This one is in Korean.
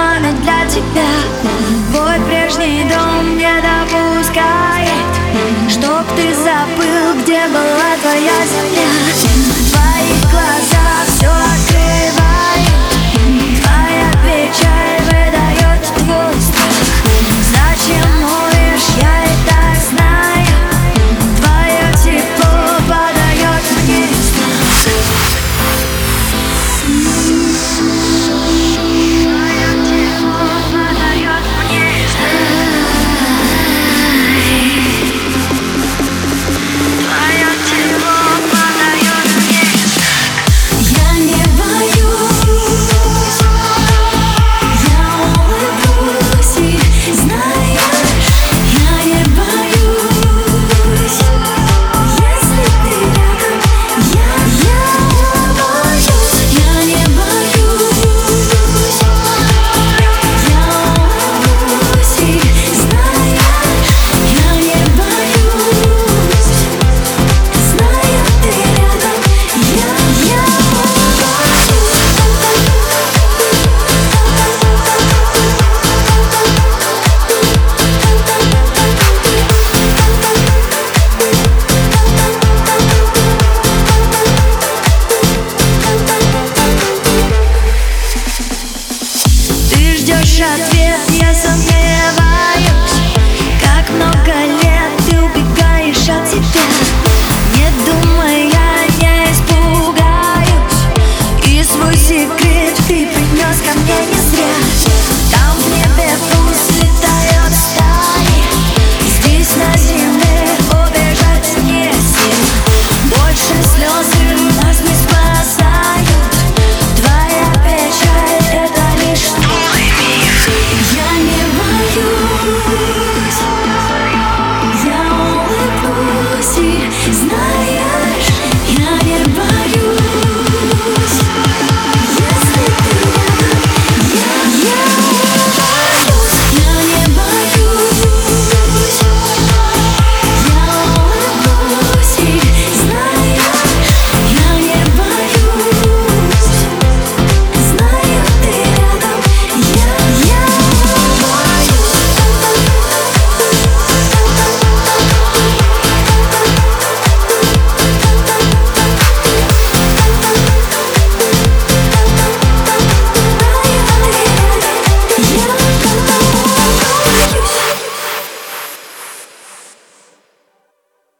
wanted logic now shot It's not